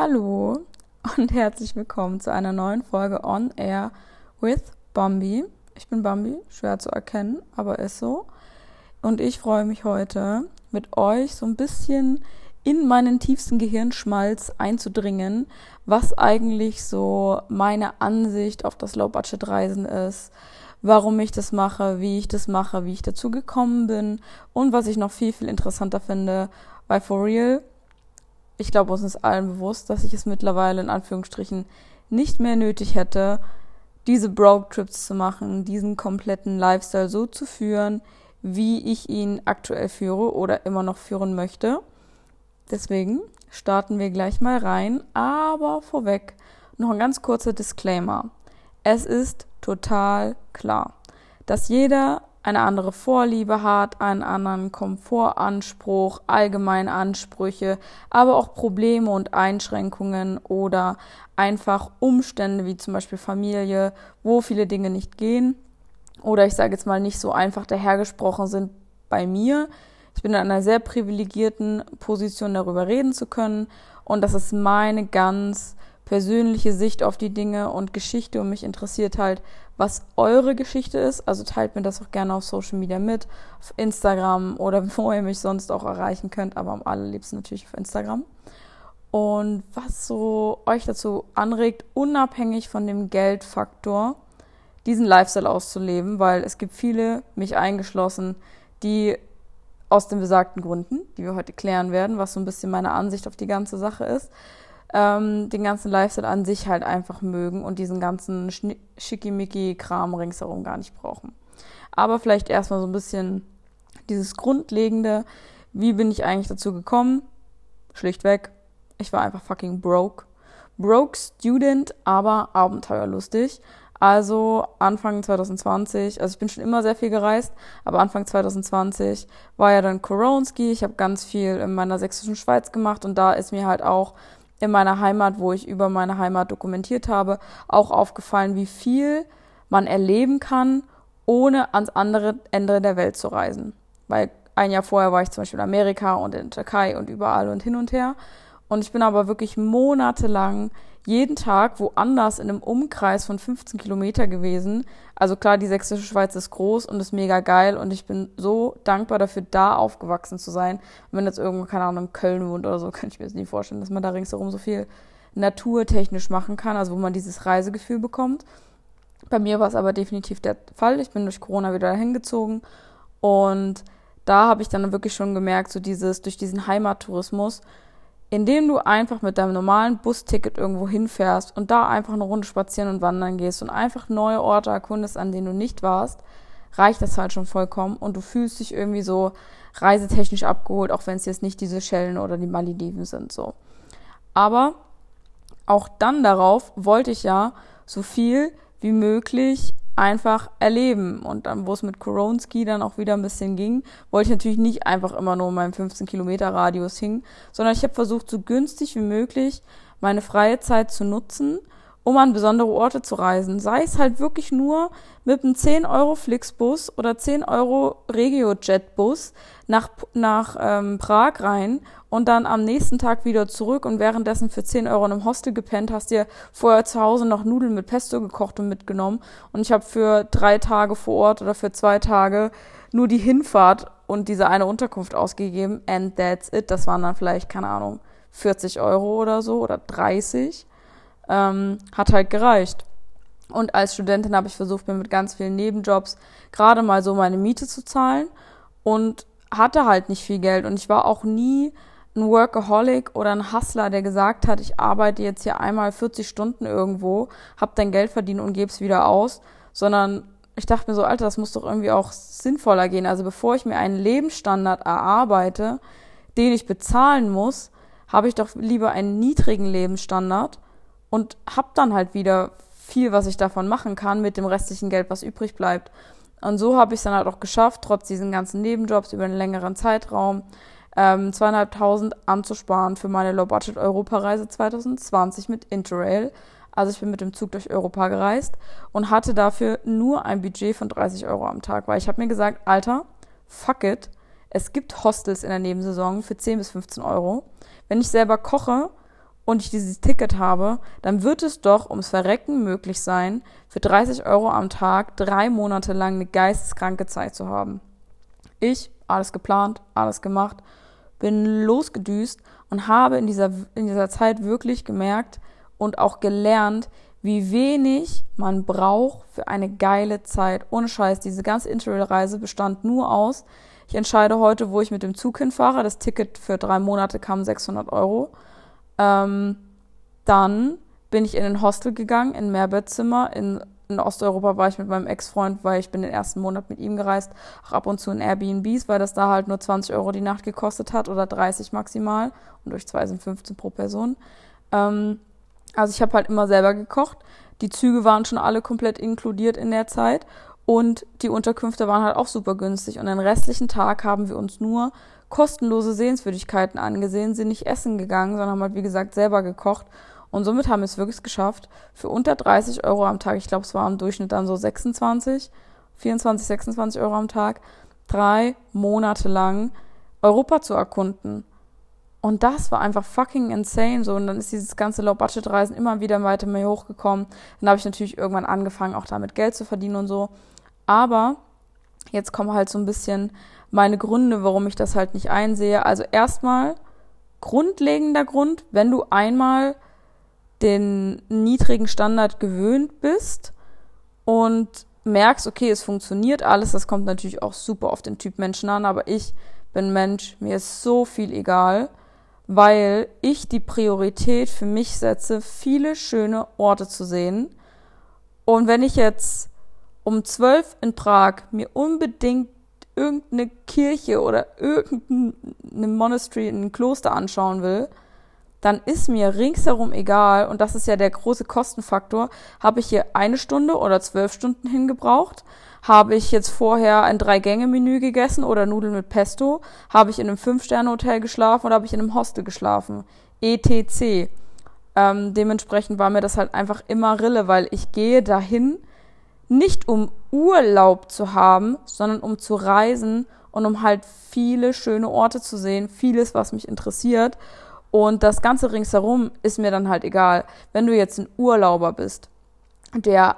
Hallo und herzlich willkommen zu einer neuen Folge On Air with Bambi. Ich bin Bambi, schwer zu erkennen, aber ist so. Und ich freue mich heute mit euch so ein bisschen in meinen tiefsten Gehirnschmalz einzudringen, was eigentlich so meine Ansicht auf das Low-Budget-Reisen ist, warum ich das mache, wie ich das mache, wie ich dazu gekommen bin und was ich noch viel, viel interessanter finde, weil for real, ich glaube, uns ist allen bewusst, dass ich es mittlerweile in Anführungsstrichen nicht mehr nötig hätte, diese Broke-Trips zu machen, diesen kompletten Lifestyle so zu führen, wie ich ihn aktuell führe oder immer noch führen möchte. Deswegen starten wir gleich mal rein, aber vorweg noch ein ganz kurzer Disclaimer. Es ist total klar, dass jeder eine andere Vorliebe hat, einen anderen Komfortanspruch, allgemeine Ansprüche, aber auch Probleme und Einschränkungen oder einfach Umstände wie zum Beispiel Familie, wo viele Dinge nicht gehen oder ich sage jetzt mal nicht so einfach dahergesprochen sind bei mir. Ich bin in einer sehr privilegierten Position, darüber reden zu können und das ist meine ganz persönliche Sicht auf die Dinge und Geschichte und mich interessiert halt, was eure Geschichte ist. Also teilt mir das auch gerne auf Social Media mit, auf Instagram oder wo ihr mich sonst auch erreichen könnt, aber am allerliebsten natürlich auf Instagram. Und was so euch dazu anregt, unabhängig von dem Geldfaktor, diesen Lifestyle auszuleben, weil es gibt viele, mich eingeschlossen, die aus den besagten Gründen, die wir heute klären werden, was so ein bisschen meine Ansicht auf die ganze Sache ist, ähm, den ganzen Lifestyle an sich halt einfach mögen und diesen ganzen Schickimicki-Kram ringsherum gar nicht brauchen. Aber vielleicht erstmal so ein bisschen dieses Grundlegende, wie bin ich eigentlich dazu gekommen? Schlichtweg, ich war einfach fucking broke. Broke Student, aber abenteuerlustig. Also Anfang 2020, also ich bin schon immer sehr viel gereist, aber Anfang 2020 war ja dann Koronski. Ich habe ganz viel in meiner sächsischen Schweiz gemacht und da ist mir halt auch in meiner Heimat, wo ich über meine Heimat dokumentiert habe, auch aufgefallen, wie viel man erleben kann, ohne ans andere Ende der Welt zu reisen. Weil ein Jahr vorher war ich zum Beispiel in Amerika und in der Türkei und überall und hin und her. Und ich bin aber wirklich monatelang jeden Tag woanders in einem Umkreis von 15 Kilometer gewesen. Also klar, die sächsische Schweiz ist groß und ist mega geil und ich bin so dankbar dafür, da aufgewachsen zu sein. wenn jetzt irgendwo, keine Ahnung, in Köln wohnt oder so, kann ich mir das nie vorstellen, dass man da ringsherum so viel naturtechnisch machen kann, also wo man dieses Reisegefühl bekommt. Bei mir war es aber definitiv der Fall. Ich bin durch Corona wieder dahin gezogen und da habe ich dann wirklich schon gemerkt, so dieses, durch diesen Heimattourismus, indem du einfach mit deinem normalen Busticket irgendwo hinfährst und da einfach eine Runde spazieren und wandern gehst und einfach neue Orte erkundest, an denen du nicht warst, reicht das halt schon vollkommen und du fühlst dich irgendwie so reisetechnisch abgeholt, auch wenn es jetzt nicht diese Schellen oder die Malediven sind, so. Aber auch dann darauf wollte ich ja so viel wie möglich einfach erleben. Und dann, wo es mit Koronski dann auch wieder ein bisschen ging, wollte ich natürlich nicht einfach immer nur in meinem 15 Kilometer Radius hingen, sondern ich habe versucht, so günstig wie möglich meine freie Zeit zu nutzen, um an besondere Orte zu reisen. Sei es halt wirklich nur mit einem 10 Euro Flixbus oder 10 Euro Regio-Jet-Bus nach, nach ähm, Prag rein und dann am nächsten Tag wieder zurück und währenddessen für 10 Euro in einem Hostel gepennt, hast dir vorher zu Hause noch Nudeln mit Pesto gekocht und mitgenommen. Und ich habe für drei Tage vor Ort oder für zwei Tage nur die Hinfahrt und diese eine Unterkunft ausgegeben. And that's it. Das waren dann vielleicht, keine Ahnung, 40 Euro oder so oder 30. Ähm, hat halt gereicht. Und als Studentin habe ich versucht, mir mit ganz vielen Nebenjobs gerade mal so meine Miete zu zahlen und hatte halt nicht viel Geld. Und ich war auch nie ein Workaholic oder ein Hustler, der gesagt hat, ich arbeite jetzt hier einmal 40 Stunden irgendwo, hab dein Geld verdient und gebe es wieder aus, sondern ich dachte mir so, Alter, das muss doch irgendwie auch sinnvoller gehen. Also bevor ich mir einen Lebensstandard erarbeite, den ich bezahlen muss, habe ich doch lieber einen niedrigen Lebensstandard und hab dann halt wieder viel, was ich davon machen kann mit dem restlichen Geld, was übrig bleibt. Und so habe ich es dann halt auch geschafft, trotz diesen ganzen Nebenjobs über einen längeren Zeitraum, ähm, zweieinhalbtausend anzusparen für meine Low-Budget-Europareise 2020 mit Interrail. Also ich bin mit dem Zug durch Europa gereist und hatte dafür nur ein Budget von 30 Euro am Tag, weil ich habe mir gesagt, Alter, fuck it, es gibt Hostels in der Nebensaison für 10 bis 15 Euro. Wenn ich selber koche und ich dieses Ticket habe, dann wird es doch ums Verrecken möglich sein, für 30 Euro am Tag drei Monate lang eine geisteskranke Zeit zu haben. Ich, alles geplant, alles gemacht, bin losgedüst und habe in dieser, in dieser Zeit wirklich gemerkt und auch gelernt, wie wenig man braucht für eine geile Zeit. Ohne Scheiß, diese ganze Interrail-Reise bestand nur aus, ich entscheide heute, wo ich mit dem Zug hinfahre. Das Ticket für drei Monate kam 600 Euro. Ähm, dann bin ich in ein Hostel gegangen, in ein Mehrbettzimmer. In, in Osteuropa war ich mit meinem Ex-Freund, weil ich bin den ersten Monat mit ihm gereist, auch ab und zu in Airbnbs, weil das da halt nur 20 Euro die Nacht gekostet hat oder 30 maximal. Und durch zwei sind 15 pro Person. Ähm, also ich habe halt immer selber gekocht. Die Züge waren schon alle komplett inkludiert in der Zeit. Und die Unterkünfte waren halt auch super günstig. Und den restlichen Tag haben wir uns nur kostenlose Sehenswürdigkeiten angesehen, sind nicht essen gegangen, sondern haben halt, wie gesagt, selber gekocht. Und somit haben wir es wirklich geschafft, für unter 30 Euro am Tag, ich glaube, es war im Durchschnitt dann so 26, 24, 26 Euro am Tag, drei Monate lang Europa zu erkunden. Und das war einfach fucking insane so. Und dann ist dieses ganze Low-Budget-Reisen immer wieder weiter mehr hochgekommen. Dann habe ich natürlich irgendwann angefangen, auch damit Geld zu verdienen und so. Aber jetzt kommen halt so ein bisschen meine Gründe, warum ich das halt nicht einsehe. Also erstmal grundlegender Grund, wenn du einmal den niedrigen Standard gewöhnt bist und merkst, okay, es funktioniert alles, das kommt natürlich auch super auf den Typ Menschen an, aber ich bin Mensch, mir ist so viel egal, weil ich die Priorität für mich setze, viele schöne Orte zu sehen. Und wenn ich jetzt um zwölf in Prag mir unbedingt irgendeine Kirche oder irgendeine Monastery, ein Kloster anschauen will, dann ist mir ringsherum egal, und das ist ja der große Kostenfaktor, habe ich hier eine Stunde oder zwölf Stunden hingebraucht, habe ich jetzt vorher ein Drei-Gänge-Menü gegessen oder Nudeln mit Pesto, habe ich in einem Fünf-Sterne-Hotel geschlafen oder habe ich in einem Hostel geschlafen, etc. Ähm, dementsprechend war mir das halt einfach immer Rille, weil ich gehe dahin, nicht um Urlaub zu haben, sondern um zu reisen und um halt viele schöne Orte zu sehen, vieles, was mich interessiert. Und das Ganze ringsherum ist mir dann halt egal. Wenn du jetzt ein Urlauber bist, der,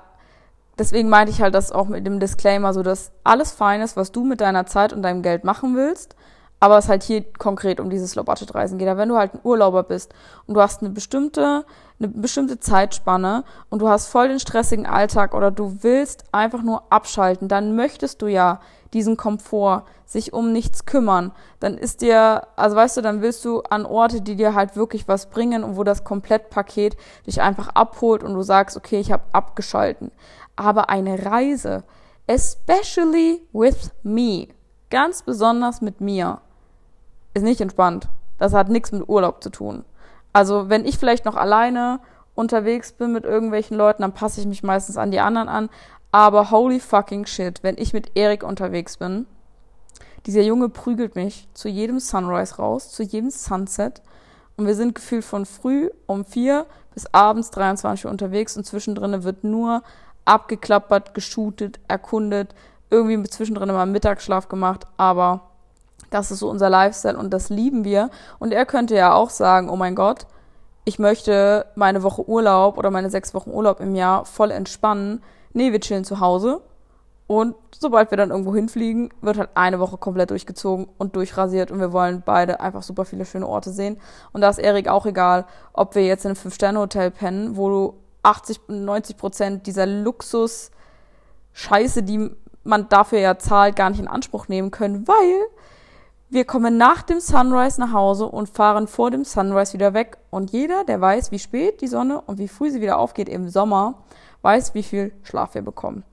deswegen meinte ich halt das auch mit dem Disclaimer, so dass alles fein ist, was du mit deiner Zeit und deinem Geld machen willst, aber es halt hier konkret um dieses Low-Budget-Reisen geht. Aber wenn du halt ein Urlauber bist und du hast eine bestimmte, eine bestimmte Zeitspanne und du hast voll den stressigen Alltag oder du willst einfach nur abschalten, dann möchtest du ja diesen Komfort, sich um nichts kümmern. Dann ist dir, also weißt du, dann willst du an Orte, die dir halt wirklich was bringen und wo das Komplettpaket dich einfach abholt und du sagst, okay, ich habe abgeschalten. Aber eine Reise, especially with me, ganz besonders mit mir, ist nicht entspannt. Das hat nichts mit Urlaub zu tun. Also wenn ich vielleicht noch alleine unterwegs bin mit irgendwelchen Leuten, dann passe ich mich meistens an die anderen an. Aber holy fucking shit, wenn ich mit Erik unterwegs bin, dieser Junge prügelt mich zu jedem Sunrise raus, zu jedem Sunset. Und wir sind gefühlt von früh um vier bis abends 23 Uhr unterwegs und zwischendrin wird nur abgeklappert, geshootet, erkundet, irgendwie zwischendrin mal Mittagsschlaf gemacht, aber das ist so unser Lifestyle und das lieben wir. Und er könnte ja auch sagen, oh mein Gott, ich möchte meine Woche Urlaub oder meine sechs Wochen Urlaub im Jahr voll entspannen. Nee, wir chillen zu Hause. Und sobald wir dann irgendwo hinfliegen, wird halt eine Woche komplett durchgezogen und durchrasiert und wir wollen beide einfach super viele schöne Orte sehen. Und da ist Erik auch egal, ob wir jetzt in einem Fünf-Sterne-Hotel pennen, wo du 80, 90 Prozent dieser Luxus-Scheiße, die man dafür ja zahlt, gar nicht in Anspruch nehmen können, weil wir kommen nach dem Sunrise nach Hause und fahren vor dem Sunrise wieder weg. Und jeder, der weiß, wie spät die Sonne und wie früh sie wieder aufgeht im Sommer, weiß, wie viel Schlaf wir bekommen.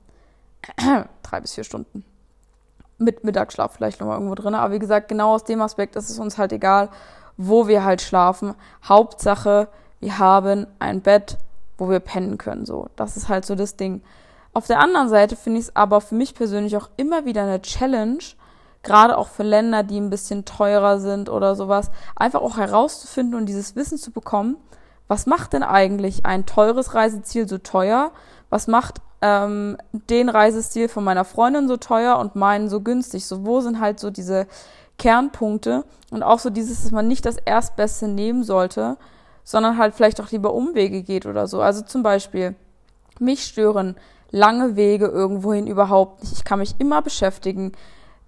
Drei bis vier Stunden. Mit Mittagsschlaf vielleicht nochmal irgendwo drin. Aber wie gesagt, genau aus dem Aspekt ist es uns halt egal, wo wir halt schlafen. Hauptsache, wir haben ein Bett, wo wir pennen können. So, das ist halt so das Ding. Auf der anderen Seite finde ich es aber für mich persönlich auch immer wieder eine Challenge, gerade auch für Länder, die ein bisschen teurer sind oder sowas, einfach auch herauszufinden und dieses Wissen zu bekommen, was macht denn eigentlich ein teures Reiseziel so teuer? Was macht ähm, den Reisestil von meiner Freundin so teuer und meinen so günstig? So, wo sind halt so diese Kernpunkte und auch so dieses, dass man nicht das Erstbeste nehmen sollte, sondern halt vielleicht auch lieber Umwege geht oder so. Also zum Beispiel, mich stören lange Wege irgendwohin überhaupt nicht. Ich kann mich immer beschäftigen.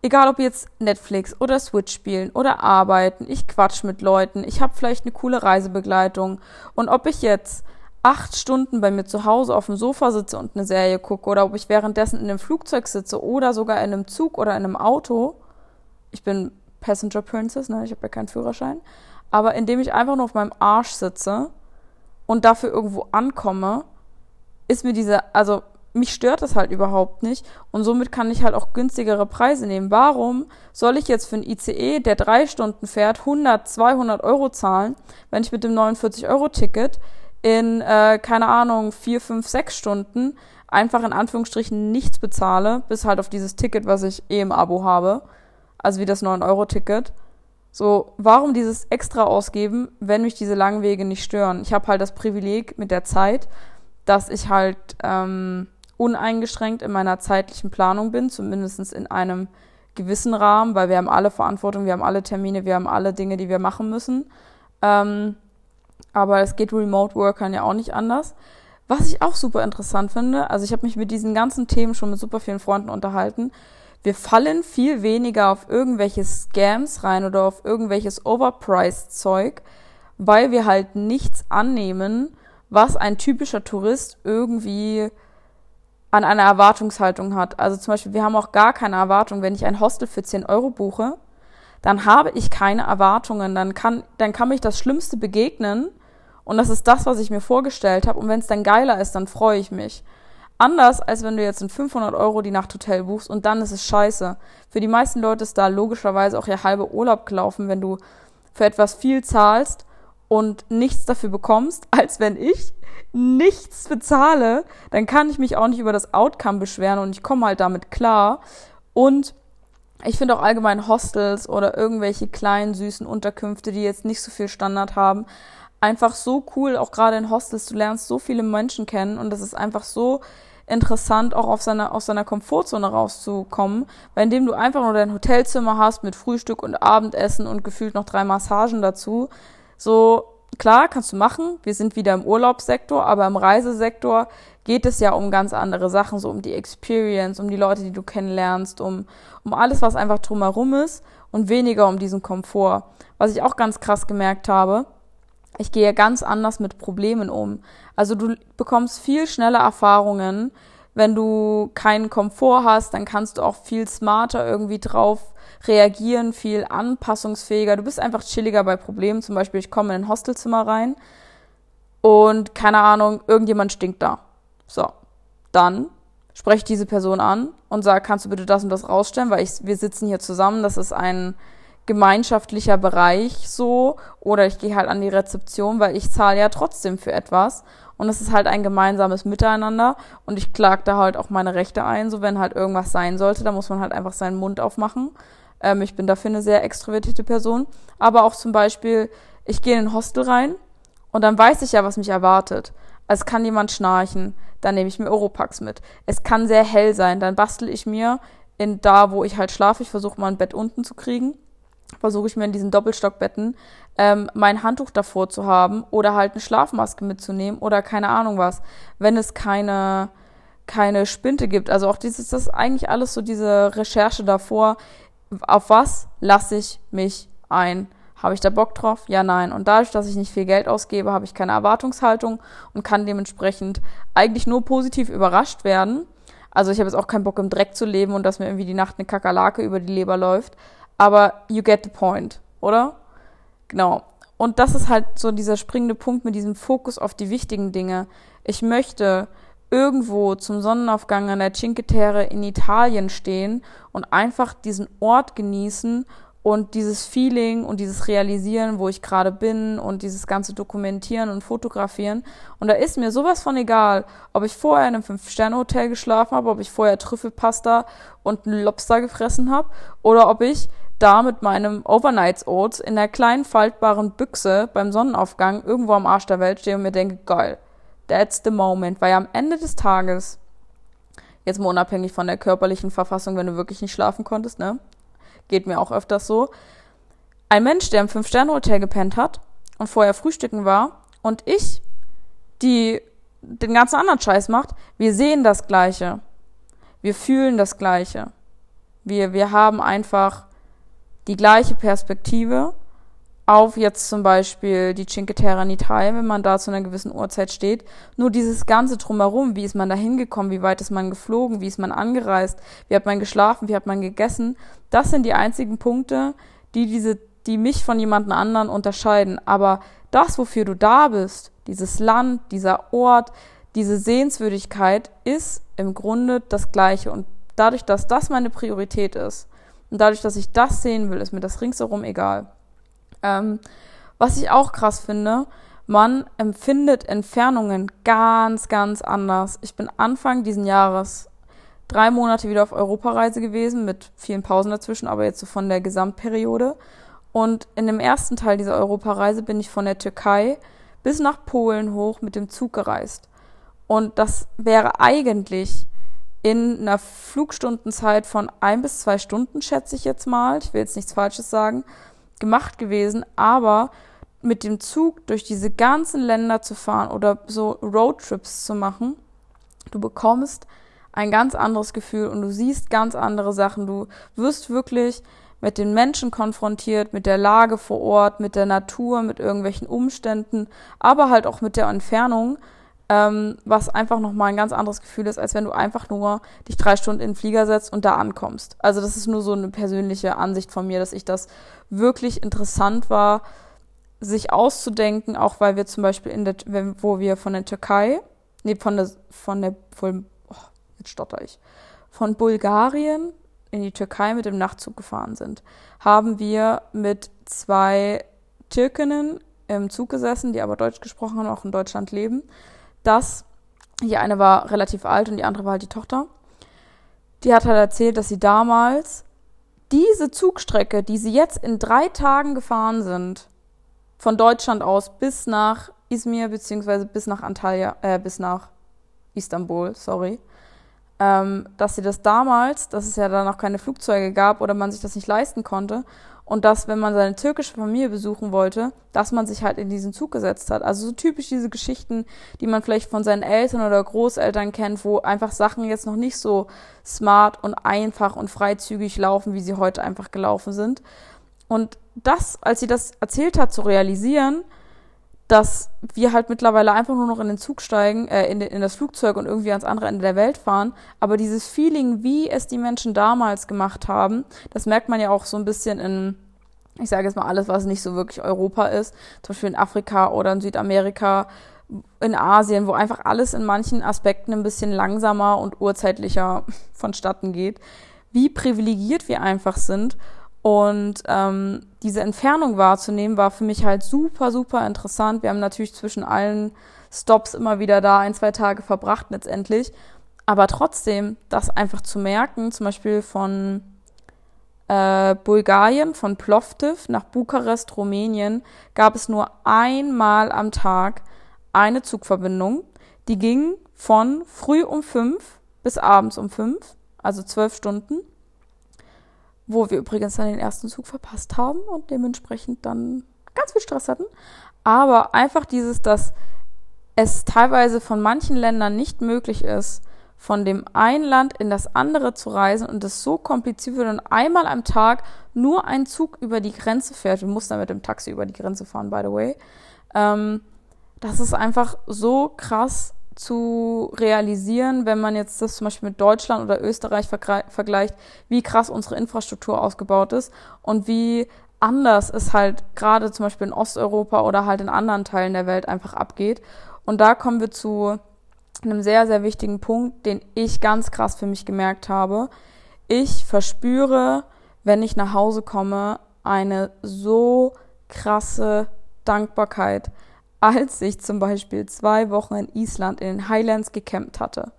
Egal ob jetzt Netflix oder Switch spielen oder arbeiten, ich quatsch mit Leuten, ich habe vielleicht eine coole Reisebegleitung. Und ob ich jetzt acht Stunden bei mir zu Hause auf dem Sofa sitze und eine Serie gucke oder ob ich währenddessen in einem Flugzeug sitze oder sogar in einem Zug oder in einem Auto, ich bin Passenger Princess, ne, ich habe ja keinen Führerschein, aber indem ich einfach nur auf meinem Arsch sitze und dafür irgendwo ankomme, ist mir diese, also mich stört das halt überhaupt nicht und somit kann ich halt auch günstigere Preise nehmen. Warum soll ich jetzt für ein ICE, der drei Stunden fährt, 100, 200 Euro zahlen, wenn ich mit dem 49-Euro-Ticket in, äh, keine Ahnung, vier, fünf, sechs Stunden einfach in Anführungsstrichen nichts bezahle, bis halt auf dieses Ticket, was ich eh im Abo habe, also wie das 9-Euro-Ticket. So, warum dieses extra ausgeben, wenn mich diese langen Wege nicht stören? Ich habe halt das Privileg mit der Zeit, dass ich halt ähm, uneingeschränkt in meiner zeitlichen Planung bin, zumindest in einem gewissen Rahmen, weil wir haben alle Verantwortung, wir haben alle Termine, wir haben alle Dinge, die wir machen müssen. Ähm, aber es geht Remote Workern ja auch nicht anders. Was ich auch super interessant finde, also ich habe mich mit diesen ganzen Themen schon mit super vielen Freunden unterhalten. Wir fallen viel weniger auf irgendwelche Scams rein oder auf irgendwelches Overpriced Zeug, weil wir halt nichts annehmen, was ein typischer Tourist irgendwie an einer Erwartungshaltung hat. Also zum Beispiel, wir haben auch gar keine Erwartung, wenn ich ein Hostel für 10 Euro buche, dann habe ich keine Erwartungen, dann kann, dann kann mich das Schlimmste begegnen und das ist das, was ich mir vorgestellt habe. Und wenn es dann geiler ist, dann freue ich mich. Anders, als wenn du jetzt in 500 Euro die Nacht Hotel buchst und dann ist es scheiße. Für die meisten Leute ist da logischerweise auch ihr halber Urlaub gelaufen, wenn du für etwas viel zahlst und nichts dafür bekommst, als wenn ich nichts bezahle, dann kann ich mich auch nicht über das Outcome beschweren und ich komme halt damit klar. Und ich finde auch allgemein Hostels oder irgendwelche kleinen süßen Unterkünfte, die jetzt nicht so viel Standard haben, einfach so cool, auch gerade in Hostels, du lernst so viele Menschen kennen und das ist einfach so interessant, auch auf seiner, aus seiner Komfortzone rauszukommen, weil indem du einfach nur dein Hotelzimmer hast mit Frühstück und Abendessen und gefühlt noch drei Massagen dazu, so klar, kannst du machen. Wir sind wieder im Urlaubssektor, aber im Reisesektor geht es ja um ganz andere Sachen, so um die Experience, um die Leute, die du kennenlernst, um, um alles, was einfach drumherum ist und weniger um diesen Komfort. Was ich auch ganz krass gemerkt habe, ich gehe ganz anders mit Problemen um. Also du bekommst viel schneller Erfahrungen. Wenn du keinen Komfort hast, dann kannst du auch viel smarter irgendwie drauf reagieren, viel anpassungsfähiger. Du bist einfach chilliger bei Problemen. Zum Beispiel, ich komme in ein Hostelzimmer rein und keine Ahnung, irgendjemand stinkt da. So, dann spreche ich diese Person an und sage, kannst du bitte das und das rausstellen, weil ich, wir sitzen hier zusammen, das ist ein gemeinschaftlicher Bereich so oder ich gehe halt an die Rezeption, weil ich zahle ja trotzdem für etwas und es ist halt ein gemeinsames Miteinander und ich klage da halt auch meine Rechte ein, so wenn halt irgendwas sein sollte, da muss man halt einfach seinen Mund aufmachen. Ähm, ich bin dafür eine sehr extrovertierte Person, aber auch zum Beispiel, ich gehe in ein Hostel rein und dann weiß ich ja, was mich erwartet. Es kann jemand schnarchen, dann nehme ich mir Europax mit. Es kann sehr hell sein, dann bastel ich mir in da, wo ich halt schlafe, ich versuche mal ein Bett unten zu kriegen versuche ich mir in diesen Doppelstockbetten ähm, mein Handtuch davor zu haben oder halt eine Schlafmaske mitzunehmen oder keine Ahnung was, wenn es keine keine Spinte gibt. Also auch dieses, das ist eigentlich alles so diese Recherche davor. Auf was lasse ich mich ein? Habe ich da Bock drauf? Ja, nein. Und dadurch, dass ich nicht viel Geld ausgebe, habe ich keine Erwartungshaltung und kann dementsprechend eigentlich nur positiv überrascht werden. Also ich habe jetzt auch keinen Bock im Dreck zu leben und dass mir irgendwie die Nacht eine Kakerlake über die Leber läuft. Aber you get the point, oder? Genau. Und das ist halt so dieser springende Punkt mit diesem Fokus auf die wichtigen Dinge. Ich möchte irgendwo zum Sonnenaufgang an der Cinque Terre in Italien stehen und einfach diesen Ort genießen und dieses Feeling und dieses Realisieren, wo ich gerade bin und dieses ganze Dokumentieren und Fotografieren. Und da ist mir sowas von egal, ob ich vorher in einem Fünf-Sterne-Hotel geschlafen habe, ob ich vorher Trüffelpasta und einen Lobster gefressen habe oder ob ich da mit meinem Overnights Oats in der kleinen faltbaren Büchse beim Sonnenaufgang irgendwo am Arsch der Welt stehe und mir denke, geil, that's the moment. Weil am Ende des Tages, jetzt mal unabhängig von der körperlichen Verfassung, wenn du wirklich nicht schlafen konntest, ne? geht mir auch öfters so. Ein Mensch, der im Fünf-Sterne-Hotel gepennt hat und vorher frühstücken war und ich, die den ganzen anderen Scheiß macht, wir sehen das Gleiche. Wir fühlen das Gleiche. Wir, wir haben einfach die gleiche Perspektive auf jetzt zum Beispiel die Cinque Terre in Italien, wenn man da zu einer gewissen Uhrzeit steht. Nur dieses ganze Drumherum, wie ist man da hingekommen, wie weit ist man geflogen, wie ist man angereist, wie hat man geschlafen, wie hat man gegessen, das sind die einzigen Punkte, die diese, die mich von jemandem anderen unterscheiden. Aber das, wofür du da bist, dieses Land, dieser Ort, diese Sehenswürdigkeit ist im Grunde das Gleiche. Und dadurch, dass das meine Priorität ist und dadurch, dass ich das sehen will, ist mir das ringsherum egal. Ähm, was ich auch krass finde, man empfindet Entfernungen ganz, ganz anders. Ich bin Anfang diesen Jahres drei Monate wieder auf Europareise gewesen, mit vielen Pausen dazwischen, aber jetzt so von der Gesamtperiode. Und in dem ersten Teil dieser Europareise bin ich von der Türkei bis nach Polen hoch mit dem Zug gereist. Und das wäre eigentlich in einer Flugstundenzeit von ein bis zwei Stunden, schätze ich jetzt mal, ich will jetzt nichts Falsches sagen, gemacht gewesen, aber mit dem Zug durch diese ganzen Länder zu fahren oder so Roadtrips zu machen, du bekommst ein ganz anderes Gefühl und du siehst ganz andere Sachen. Du wirst wirklich mit den Menschen konfrontiert, mit der Lage vor Ort, mit der Natur, mit irgendwelchen Umständen, aber halt auch mit der Entfernung, ähm, was einfach nochmal ein ganz anderes Gefühl ist, als wenn du einfach nur dich drei Stunden in den Flieger setzt und da ankommst. Also das ist nur so eine persönliche Ansicht von mir, dass ich das wirklich interessant war, sich auszudenken, auch weil wir zum Beispiel in der, wo wir von der Türkei, nee, von der, von der, von, oh, jetzt stotter ich, von Bulgarien in die Türkei mit dem Nachtzug gefahren sind, haben wir mit zwei Türkinnen im Zug gesessen, die aber Deutsch gesprochen haben, auch in Deutschland leben dass die eine war relativ alt und die andere war halt die Tochter. Die hat halt erzählt, dass sie damals diese Zugstrecke, die sie jetzt in drei Tagen gefahren sind, von Deutschland aus bis nach Izmir beziehungsweise bis nach Antalya, äh, bis nach Istanbul, sorry, ähm, dass sie das damals, dass es ja da noch keine Flugzeuge gab oder man sich das nicht leisten konnte und dass, wenn man seine türkische Familie besuchen wollte, dass man sich halt in diesen Zug gesetzt hat. Also so typisch diese Geschichten, die man vielleicht von seinen Eltern oder Großeltern kennt, wo einfach Sachen jetzt noch nicht so smart und einfach und freizügig laufen, wie sie heute einfach gelaufen sind. Und das, als sie das erzählt hat, zu realisieren, dass wir halt mittlerweile einfach nur noch in den Zug steigen, äh, in, in das Flugzeug und irgendwie ans andere Ende der Welt fahren. Aber dieses Feeling, wie es die Menschen damals gemacht haben, das merkt man ja auch so ein bisschen in, ich sage jetzt mal alles, was nicht so wirklich Europa ist, zum Beispiel in Afrika oder in Südamerika, in Asien, wo einfach alles in manchen Aspekten ein bisschen langsamer und urzeitlicher vonstatten geht, wie privilegiert wir einfach sind und ähm, diese Entfernung wahrzunehmen, war für mich halt super, super interessant. Wir haben natürlich zwischen allen Stops immer wieder da ein, zwei Tage verbracht letztendlich. Aber trotzdem, das einfach zu merken, zum Beispiel von äh, Bulgarien, von Plovdiv nach Bukarest, Rumänien, gab es nur einmal am Tag eine Zugverbindung. Die ging von früh um fünf bis abends um fünf, also zwölf Stunden wo wir übrigens dann den ersten Zug verpasst haben und dementsprechend dann ganz viel Stress hatten. Aber einfach dieses, dass es teilweise von manchen Ländern nicht möglich ist, von dem einen Land in das andere zu reisen und es so kompliziert wird und einmal am Tag nur ein Zug über die Grenze fährt. Wir mussten dann mit dem Taxi über die Grenze fahren, by the way. Ähm, das ist einfach so krass zu realisieren, wenn man jetzt das zum Beispiel mit Deutschland oder Österreich vergleicht, wie krass unsere Infrastruktur ausgebaut ist und wie anders es halt gerade zum Beispiel in Osteuropa oder halt in anderen Teilen der Welt einfach abgeht. Und da kommen wir zu einem sehr, sehr wichtigen Punkt, den ich ganz krass für mich gemerkt habe. Ich verspüre, wenn ich nach Hause komme, eine so krasse Dankbarkeit als ich zum Beispiel zwei Wochen in Island in den Highlands gecampt hatte.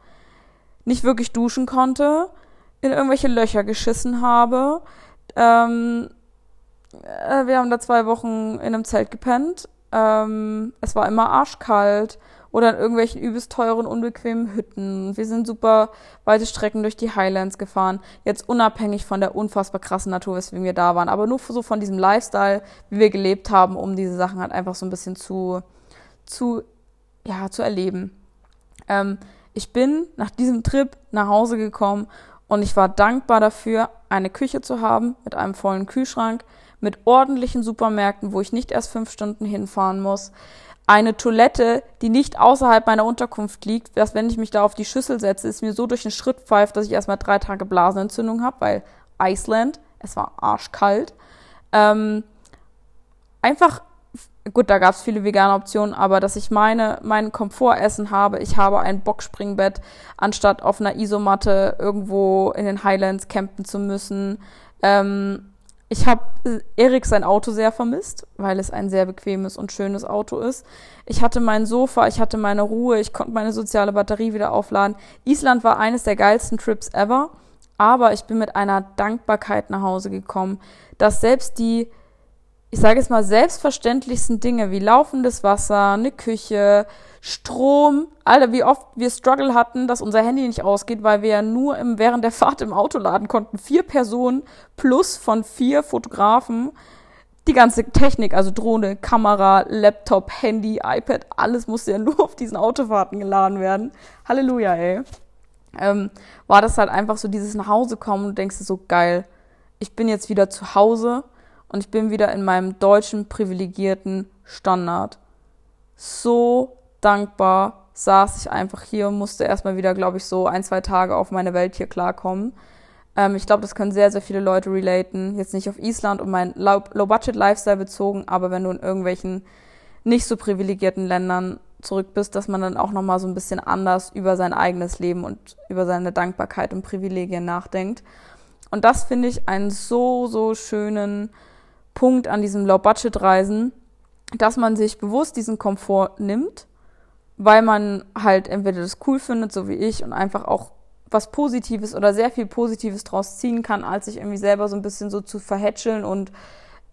Nicht wirklich duschen konnte, in irgendwelche Löcher geschissen habe. Ähm, äh, wir haben da zwei Wochen in einem Zelt gepennt. Ähm, es war immer arschkalt oder in irgendwelchen übelst teuren, unbequemen Hütten. Wir sind super weite Strecken durch die Highlands gefahren. Jetzt unabhängig von der unfassbar krassen Natur, weswegen wir da waren, aber nur so von diesem Lifestyle, wie wir gelebt haben, um diese Sachen halt einfach so ein bisschen zu, zu, ja, zu erleben. Ähm, ich bin nach diesem Trip nach Hause gekommen und ich war dankbar dafür, eine Küche zu haben mit einem vollen Kühlschrank, mit ordentlichen Supermärkten, wo ich nicht erst fünf Stunden hinfahren muss, eine Toilette, die nicht außerhalb meiner Unterkunft liegt, dass wenn ich mich da auf die Schüssel setze, ist mir so durch den Schritt pfeift, dass ich erstmal drei Tage Blasenentzündung habe, weil Iceland, es war arschkalt. Ähm, einfach, gut, da gab es viele vegane Optionen, aber dass ich meine, mein Komfortessen habe, ich habe ein Boxspringbett, anstatt auf einer Isomatte irgendwo in den Highlands campen zu müssen. Ähm, ich habe äh, Erik sein Auto sehr vermisst, weil es ein sehr bequemes und schönes Auto ist. Ich hatte mein Sofa, ich hatte meine Ruhe, ich konnte meine soziale Batterie wieder aufladen. Island war eines der geilsten Trips ever, aber ich bin mit einer Dankbarkeit nach Hause gekommen, dass selbst die, ich sage jetzt mal, selbstverständlichsten Dinge wie laufendes Wasser, eine Küche, Strom, Alter, wie oft wir Struggle hatten, dass unser Handy nicht ausgeht, weil wir ja nur im, während der Fahrt im Auto laden konnten. Vier Personen plus von vier Fotografen. Die ganze Technik, also Drohne, Kamera, Laptop, Handy, iPad, alles musste ja nur auf diesen Autofahrten geladen werden. Halleluja, ey. Ähm, war das halt einfach so dieses nach Hause kommen und denkst du so geil. Ich bin jetzt wieder zu Hause und ich bin wieder in meinem deutschen privilegierten Standard. So dankbar saß ich einfach hier und musste erstmal wieder, glaube ich, so ein, zwei Tage auf meine Welt hier klarkommen. Ähm, ich glaube, das können sehr, sehr viele Leute relaten. Jetzt nicht auf Island und mein Low-Budget-Lifestyle bezogen, aber wenn du in irgendwelchen nicht so privilegierten Ländern zurück bist, dass man dann auch nochmal so ein bisschen anders über sein eigenes Leben und über seine Dankbarkeit und Privilegien nachdenkt. Und das finde ich einen so, so schönen Punkt an diesem Low-Budget-Reisen, dass man sich bewusst diesen Komfort nimmt weil man halt entweder das cool findet, so wie ich, und einfach auch was Positives oder sehr viel Positives draus ziehen kann, als sich irgendwie selber so ein bisschen so zu verhätscheln und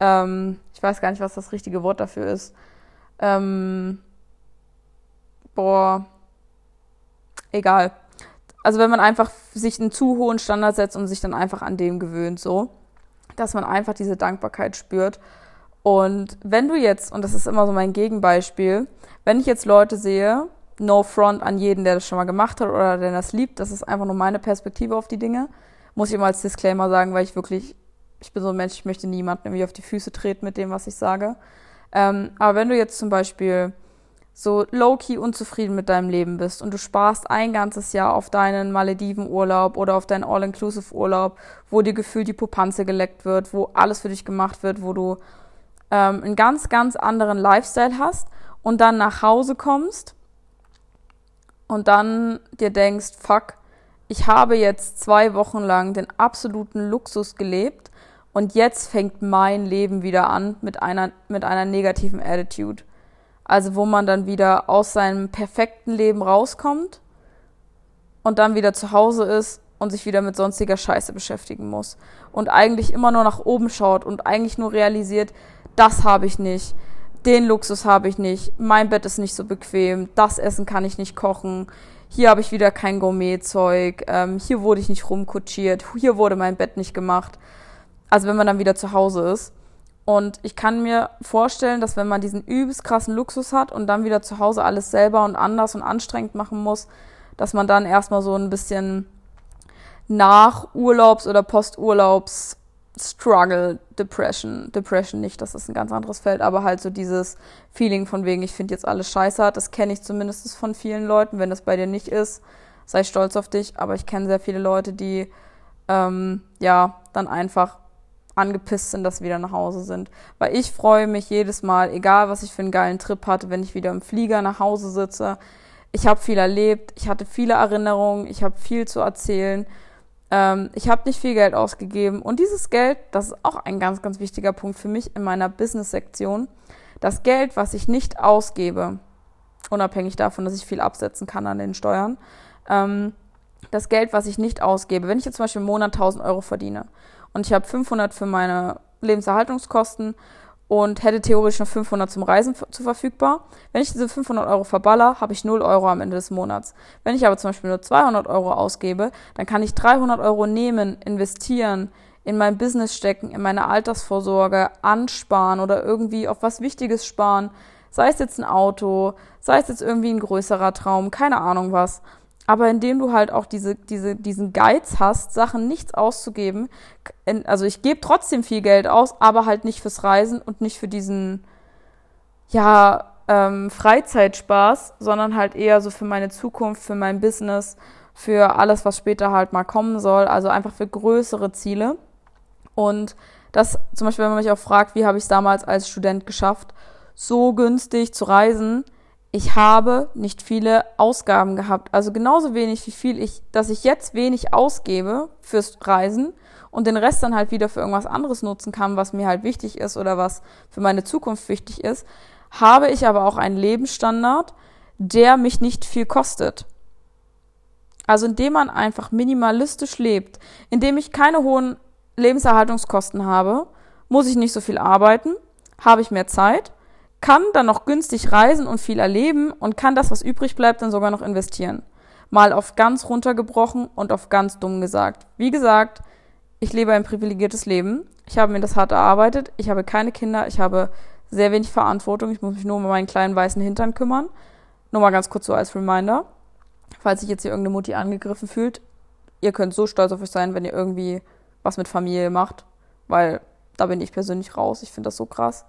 ähm, ich weiß gar nicht, was das richtige Wort dafür ist. Ähm, boah, egal. Also wenn man einfach sich einen zu hohen Standard setzt und sich dann einfach an dem gewöhnt, so, dass man einfach diese Dankbarkeit spürt. Und wenn du jetzt, und das ist immer so mein Gegenbeispiel, wenn ich jetzt Leute sehe, no front an jeden, der das schon mal gemacht hat oder der das liebt, das ist einfach nur meine Perspektive auf die Dinge, muss ich immer als Disclaimer sagen, weil ich wirklich, ich bin so ein Mensch, ich möchte niemanden irgendwie auf die Füße treten mit dem, was ich sage. Ähm, aber wenn du jetzt zum Beispiel so low-key unzufrieden mit deinem Leben bist und du sparst ein ganzes Jahr auf deinen Malediven-Urlaub oder auf deinen All-Inclusive-Urlaub, wo dir gefühlt die Pupanze geleckt wird, wo alles für dich gemacht wird, wo du ähm, einen ganz, ganz anderen Lifestyle hast und dann nach Hause kommst und dann dir denkst, fuck, ich habe jetzt zwei Wochen lang den absoluten Luxus gelebt und jetzt fängt mein Leben wieder an mit einer, mit einer negativen Attitude. Also wo man dann wieder aus seinem perfekten Leben rauskommt und dann wieder zu Hause ist und sich wieder mit sonstiger Scheiße beschäftigen muss. Und eigentlich immer nur nach oben schaut und eigentlich nur realisiert, das habe ich nicht, den Luxus habe ich nicht, mein Bett ist nicht so bequem, das Essen kann ich nicht kochen, hier habe ich wieder kein Gourmetzeug, ähm, hier wurde ich nicht rumkutschiert, hier wurde mein Bett nicht gemacht. Also wenn man dann wieder zu Hause ist. Und ich kann mir vorstellen, dass wenn man diesen übelst krassen Luxus hat und dann wieder zu Hause alles selber und anders und anstrengend machen muss, dass man dann erstmal so ein bisschen nach Urlaubs- oder Posturlaubs Struggle, Depression, Depression nicht, das ist ein ganz anderes Feld, aber halt so dieses Feeling von wegen, ich finde jetzt alles scheiße das kenne ich zumindest von vielen Leuten. Wenn das bei dir nicht ist, sei stolz auf dich, aber ich kenne sehr viele Leute, die ähm, ja dann einfach angepisst sind, dass sie wieder nach Hause sind. Weil ich freue mich jedes Mal, egal was ich für einen geilen Trip hatte, wenn ich wieder im Flieger nach Hause sitze. Ich habe viel erlebt, ich hatte viele Erinnerungen, ich habe viel zu erzählen ähm, ich habe nicht viel Geld ausgegeben. Und dieses Geld, das ist auch ein ganz, ganz wichtiger Punkt für mich in meiner Business-Sektion. Das Geld, was ich nicht ausgebe, unabhängig davon, dass ich viel absetzen kann an den Steuern, ähm, das Geld, was ich nicht ausgebe, wenn ich jetzt zum Beispiel im Monat 1000 Euro verdiene und ich habe 500 für meine Lebenserhaltungskosten und hätte theoretisch noch 500 zum Reisen zu verfügbar. Wenn ich diese 500 Euro verballer, habe ich 0 Euro am Ende des Monats. Wenn ich aber zum Beispiel nur 200 Euro ausgebe, dann kann ich 300 Euro nehmen, investieren, in mein Business stecken, in meine Altersvorsorge, ansparen oder irgendwie auf was Wichtiges sparen, Sei es jetzt ein Auto, sei es jetzt irgendwie ein größerer Traum, keine Ahnung was. Aber indem du halt auch diese, diese, diesen Geiz hast, Sachen nichts auszugeben, also ich gebe trotzdem viel Geld aus, aber halt nicht fürs Reisen und nicht für diesen, ja, ähm, Freizeitspaß, sondern halt eher so für meine Zukunft, für mein Business, für alles, was später halt mal kommen soll, also einfach für größere Ziele. Und das zum Beispiel, wenn man mich auch fragt, wie habe ich es damals als Student geschafft, so günstig zu reisen, ich habe nicht viele Ausgaben gehabt. Also genauso wenig wie viel ich, dass ich jetzt wenig ausgebe fürs Reisen und den Rest dann halt wieder für irgendwas anderes nutzen kann, was mir halt wichtig ist oder was für meine Zukunft wichtig ist, habe ich aber auch einen Lebensstandard, der mich nicht viel kostet. Also indem man einfach minimalistisch lebt, indem ich keine hohen Lebenserhaltungskosten habe, muss ich nicht so viel arbeiten, habe ich mehr Zeit, kann dann noch günstig reisen und viel erleben und kann das, was übrig bleibt, dann sogar noch investieren. Mal auf ganz runtergebrochen und auf ganz dumm gesagt. Wie gesagt, ich lebe ein privilegiertes Leben. Ich habe mir das hart erarbeitet. Ich habe keine Kinder. Ich habe sehr wenig Verantwortung. Ich muss mich nur um meinen kleinen weißen Hintern kümmern. Nur mal ganz kurz so als Reminder. Falls sich jetzt hier irgendeine Mutti angegriffen fühlt, ihr könnt so stolz auf euch sein, wenn ihr irgendwie was mit Familie macht, weil da bin ich persönlich raus. Ich finde das so krass.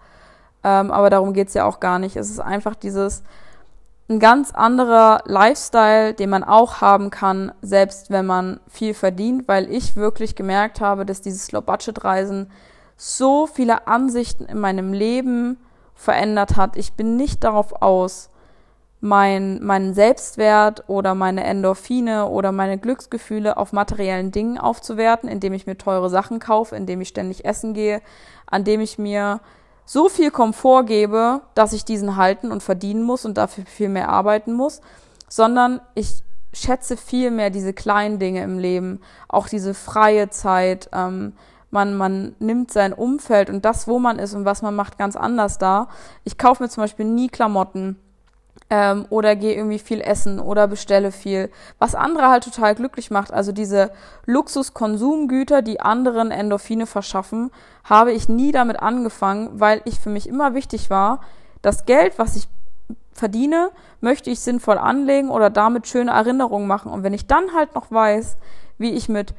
Ähm, aber darum geht's ja auch gar nicht. Es ist einfach dieses ein ganz anderer Lifestyle, den man auch haben kann, selbst wenn man viel verdient, weil ich wirklich gemerkt habe, dass dieses Low-Budget-Reisen so viele Ansichten in meinem Leben verändert hat. Ich bin nicht darauf aus, mein, meinen Selbstwert oder meine Endorphine oder meine Glücksgefühle auf materiellen Dingen aufzuwerten, indem ich mir teure Sachen kaufe, indem ich ständig essen gehe, an dem ich mir so viel Komfort gebe, dass ich diesen halten und verdienen muss und dafür viel mehr arbeiten muss, sondern ich schätze viel mehr diese kleinen Dinge im Leben, auch diese freie Zeit, ähm, man, man nimmt sein Umfeld und das, wo man ist und was man macht, ganz anders da. Ich kaufe mir zum Beispiel nie Klamotten ähm, oder gehe irgendwie viel essen oder bestelle viel, was andere halt total glücklich macht. Also diese Luxuskonsumgüter, die anderen Endorphine verschaffen, habe ich nie damit angefangen, weil ich für mich immer wichtig war, das Geld, was ich verdiene, möchte ich sinnvoll anlegen oder damit schöne Erinnerungen machen. Und wenn ich dann halt noch weiß, wie ich mit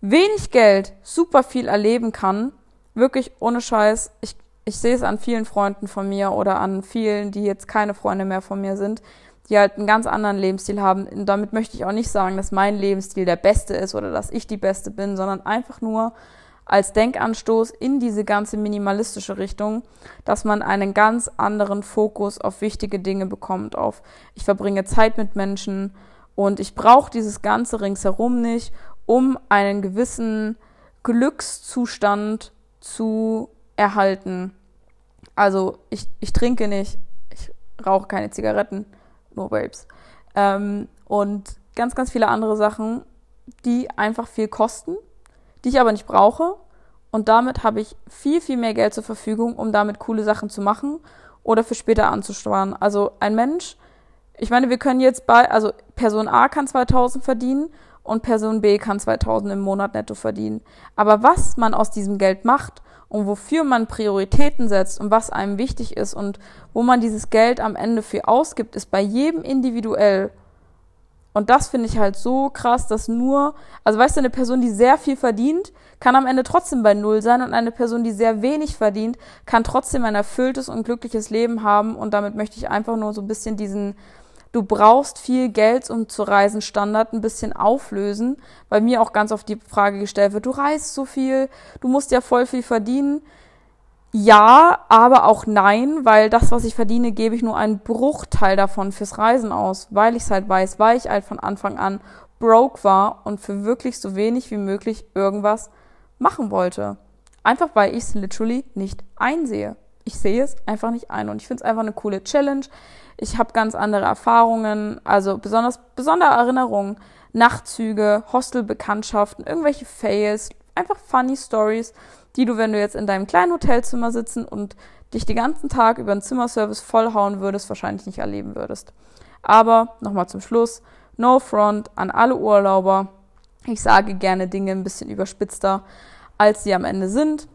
wenig Geld super viel erleben kann, wirklich ohne Scheiß, ich, ich sehe es an vielen Freunden von mir oder an vielen, die jetzt keine Freunde mehr von mir sind, die halt einen ganz anderen Lebensstil haben. Und damit möchte ich auch nicht sagen, dass mein Lebensstil der beste ist oder dass ich die Beste bin, sondern einfach nur als Denkanstoß in diese ganze minimalistische Richtung, dass man einen ganz anderen Fokus auf wichtige Dinge bekommt, auf ich verbringe Zeit mit Menschen und ich brauche dieses ganze ringsherum nicht um einen gewissen Glückszustand zu erhalten. Also ich, ich trinke nicht, ich rauche keine Zigaretten, nur Vapes. Ähm, und ganz, ganz viele andere Sachen, die einfach viel kosten, die ich aber nicht brauche. Und damit habe ich viel, viel mehr Geld zur Verfügung, um damit coole Sachen zu machen oder für später anzusparen. Also ein Mensch, ich meine, wir können jetzt bei, also Person A kann 2000 verdienen und Person B kann 2000 im Monat netto verdienen. Aber was man aus diesem Geld macht und wofür man Prioritäten setzt und was einem wichtig ist und wo man dieses Geld am Ende für ausgibt, ist bei jedem individuell. Und das finde ich halt so krass, dass nur, also weißt du, eine Person, die sehr viel verdient, kann am Ende trotzdem bei Null sein und eine Person, die sehr wenig verdient, kann trotzdem ein erfülltes und glückliches Leben haben. Und damit möchte ich einfach nur so ein bisschen diesen, du brauchst viel Geld, um zu reisen, Standard ein bisschen auflösen, weil mir auch ganz oft die Frage gestellt wird, du reist so viel, du musst ja voll viel verdienen. Ja, aber auch nein, weil das, was ich verdiene, gebe ich nur einen Bruchteil davon fürs Reisen aus, weil ich es halt weiß, weil ich halt von Anfang an broke war und für wirklich so wenig wie möglich irgendwas machen wollte. Einfach weil ich es literally nicht einsehe. Ich sehe es einfach nicht ein und ich finde es einfach eine coole Challenge. Ich habe ganz andere Erfahrungen, also besonders besondere Erinnerungen, Nachtzüge, Hostelbekanntschaften, irgendwelche Fails, einfach funny Stories, die du, wenn du jetzt in deinem kleinen Hotelzimmer sitzen und dich den ganzen Tag über einen Zimmerservice vollhauen würdest, wahrscheinlich nicht erleben würdest. Aber nochmal zum Schluss, no front an alle Urlauber. Ich sage gerne Dinge ein bisschen überspitzter, als sie am Ende sind.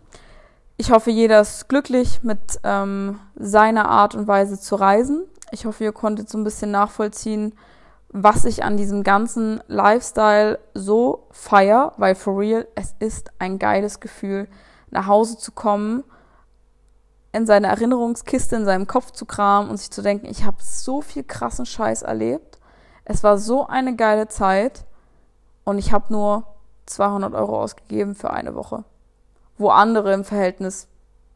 Ich hoffe, jeder ist glücklich mit ähm, seiner Art und Weise zu reisen. Ich hoffe, ihr konntet so ein bisschen nachvollziehen, was ich an diesem ganzen Lifestyle so feier, weil for real, es ist ein geiles Gefühl, nach Hause zu kommen, in seine Erinnerungskiste, in seinem Kopf zu kramen und sich zu denken, ich habe so viel krassen Scheiß erlebt. Es war so eine geile Zeit und ich habe nur 200 Euro ausgegeben für eine Woche, wo andere im Verhältnis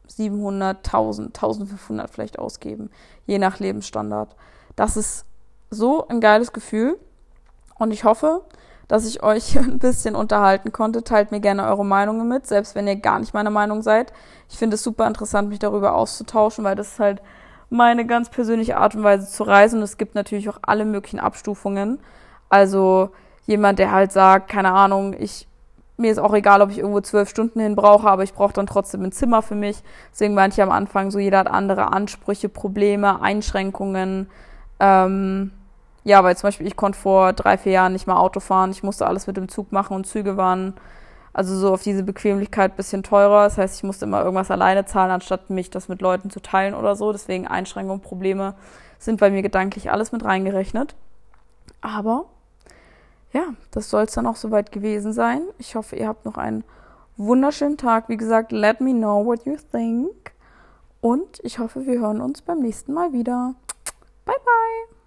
700, 1000, 1500 vielleicht ausgeben, je nach Lebensstandard. Das ist so ein geiles Gefühl und ich hoffe, dass ich euch ein bisschen unterhalten konnte. Teilt mir gerne eure Meinungen mit, selbst wenn ihr gar nicht meiner Meinung seid. Ich finde es super interessant, mich darüber auszutauschen, weil das ist halt meine ganz persönliche Art und Weise zu reisen. Und es gibt natürlich auch alle möglichen Abstufungen. Also jemand, der halt sagt, keine Ahnung, ich mir ist auch egal, ob ich irgendwo zwölf Stunden hin brauche, aber ich brauche dann trotzdem ein Zimmer für mich. Deswegen meinte ich am Anfang so, jeder hat andere Ansprüche, Probleme, Einschränkungen. Ähm, ja, weil zum Beispiel ich konnte vor drei, vier Jahren nicht mal Auto fahren. Ich musste alles mit dem Zug machen und Züge waren also so auf diese Bequemlichkeit bisschen teurer. Das heißt, ich musste immer irgendwas alleine zahlen, anstatt mich das mit Leuten zu teilen oder so. Deswegen Einschränkungen, Probleme sind bei mir gedanklich alles mit reingerechnet. Aber ja, das soll es dann auch soweit gewesen sein. Ich hoffe, ihr habt noch einen wunderschönen Tag. Wie gesagt, let me know what you think. Und ich hoffe, wir hören uns beim nächsten Mal wieder. Bye, bye.